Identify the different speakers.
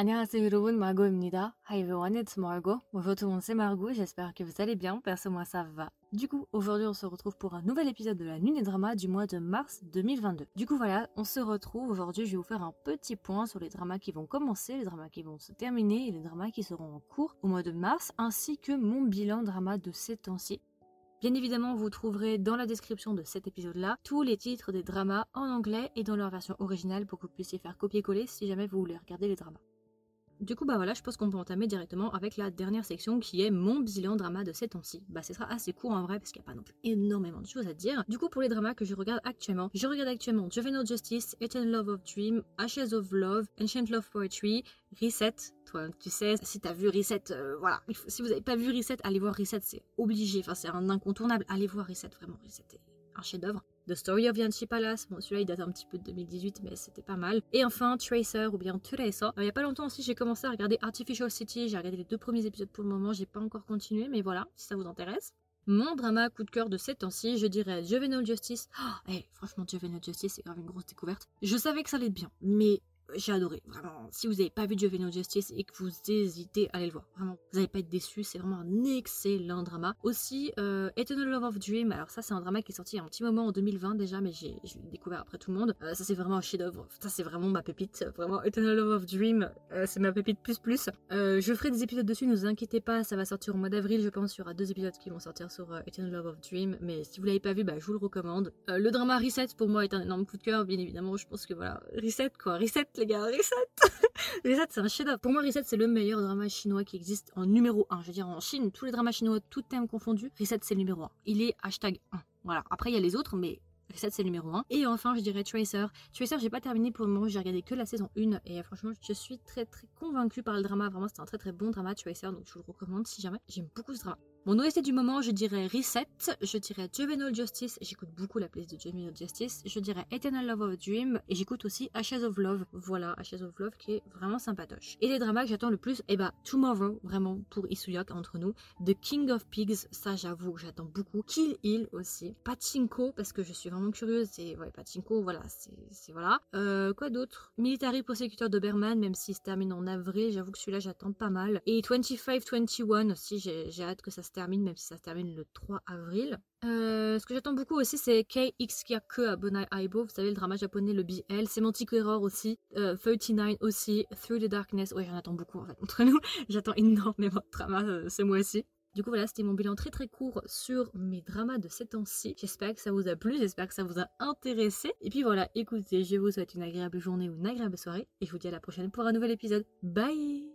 Speaker 1: 안녕하세요 여러분, Margot입니다. Hi everyone, it's Margot. Bonjour tout le monde, c'est Margot, j'espère que vous allez bien, perso moi ça va. Du coup, aujourd'hui on se retrouve pour un nouvel épisode de la Nuit des Dramas du mois de mars 2022. Du coup voilà, on se retrouve aujourd'hui, je vais vous faire un petit point sur les dramas qui vont commencer, les dramas qui vont se terminer et les dramas qui seront en cours au mois de mars, ainsi que mon bilan drama de ces temps-ci. Bien évidemment, vous trouverez dans la description de cet épisode-là tous les titres des dramas en anglais et dans leur version originale pour que vous puissiez faire copier-coller si jamais vous voulez regarder les dramas. Du coup, bah voilà, je pense qu'on peut entamer directement avec la dernière section qui est mon bilan drama de ces temps-ci. Bah, ce sera assez court en vrai parce qu'il n'y a pas non plus énormément de choses à dire. Du coup, pour les dramas que je regarde actuellement, je regarde actuellement Juvenile Justice, Eternal Love of Dream, Ashes of Love, Ancient Love Poetry, Reset. Toi, tu sais, si t'as vu Reset, euh, voilà. si vous n'avez pas vu Reset, allez voir Reset, c'est obligé. Enfin, c'est un incontournable. Allez voir Reset, vraiment, Reset est un chef-d'œuvre. The Story of Yanchi Palace, bon celui-là il date un petit peu de 2018 mais c'était pas mal. Et enfin Tracer ou bien Tracer. Il y a pas longtemps aussi j'ai commencé à regarder Artificial City, j'ai regardé les deux premiers épisodes pour le moment, j'ai pas encore continué mais voilà, si ça vous intéresse. Mon drama coup de cœur de ces temps-ci, je dirais Juvenile Justice. Oh, franchement, Juvenile Justice, c'est grave une grosse découverte. Je savais que ça allait être bien, mais j'ai adoré, vraiment. Si vous n'avez pas vu Juvenile Justice et que vous hésitez, allez le voir. Vraiment, vous n'allez pas être déçus, c'est vraiment un excellent drama. Aussi, euh, Eternal Love of Dream, alors ça c'est un drama qui est sorti il y a un petit moment en 2020 déjà, mais j'ai découvert après tout le monde. Euh, ça c'est vraiment un chef-d'œuvre, ça c'est vraiment ma pépite. Vraiment, Eternal Love of Dream, euh, c'est ma pépite plus plus. je ferai des épisodes dessus, ne vous inquiétez pas, ça va sortir au mois d'avril, je pense. Il y aura deux épisodes qui vont sortir sur Eternal Love of Dream, mais si vous l'avez pas vu, bah, je vous le recommande. le drama Reset pour moi est un énorme coup de cœur, bien évidemment. Je pense que voilà, Reset quoi, Reset les gars, Reset Reset, c'est un chef-d'œuvre. Pour moi, Reset, c'est le meilleur drama chinois qui existe en numéro 1. Je veux dire, en Chine, tous les dramas chinois, tout thème confondu, Reset, c'est le numéro 1. Il est hashtag 1. Voilà. Après, il y a les autres, mais Reset, c'est le numéro 1. Et enfin, je dirais Tracer. Tracer, j'ai pas terminé pour le moment, j'ai regardé que la saison 1. Et franchement, je suis très très convaincue par le drama. Vraiment, c'est un très très bon drama, Tracer. Donc, je vous le recommande si jamais. J'aime beaucoup ce drama. Mon OST du moment, je dirais Reset, je dirais Juvenile Justice, j'écoute beaucoup la place de Juvenile Justice, je dirais Eternal Love of Dream, et j'écoute aussi Ashes of Love, voilà, Ashes of Love qui est vraiment sympatoche. Et les dramas que j'attends le plus, eh bah, Tomorrow, vraiment, pour Isuyak entre nous, The King of Pigs, ça j'avoue, j'attends beaucoup, Kill Hill aussi, Pachinko, parce que je suis vraiment curieuse, et ouais, Pachinko, voilà, c'est, voilà. Euh, quoi d'autre? Military Prosecutor de Berman, même s'il se termine en avril, j'avoue que celui-là j'attends pas mal. Et 25-21 aussi, j'ai hâte que ça se termine, même si ça se termine le 3 avril. Euh, ce que j'attends beaucoup aussi, c'est KXKyaku Abonai Aibo, vous savez, le drama japonais, le BL, Semantic Error aussi, 39 euh, aussi, Through the Darkness, ouais, j'en attends beaucoup en fait, entre nous, j'attends énormément de drama euh, ce mois-ci. Du coup, voilà, c'était mon bilan très très court sur mes dramas de ces temps-ci. J'espère que ça vous a plu, j'espère que ça vous a intéressé. Et puis voilà, écoutez, je vous souhaite une agréable journée ou une agréable soirée. Et je vous dis à la prochaine pour un nouvel épisode. Bye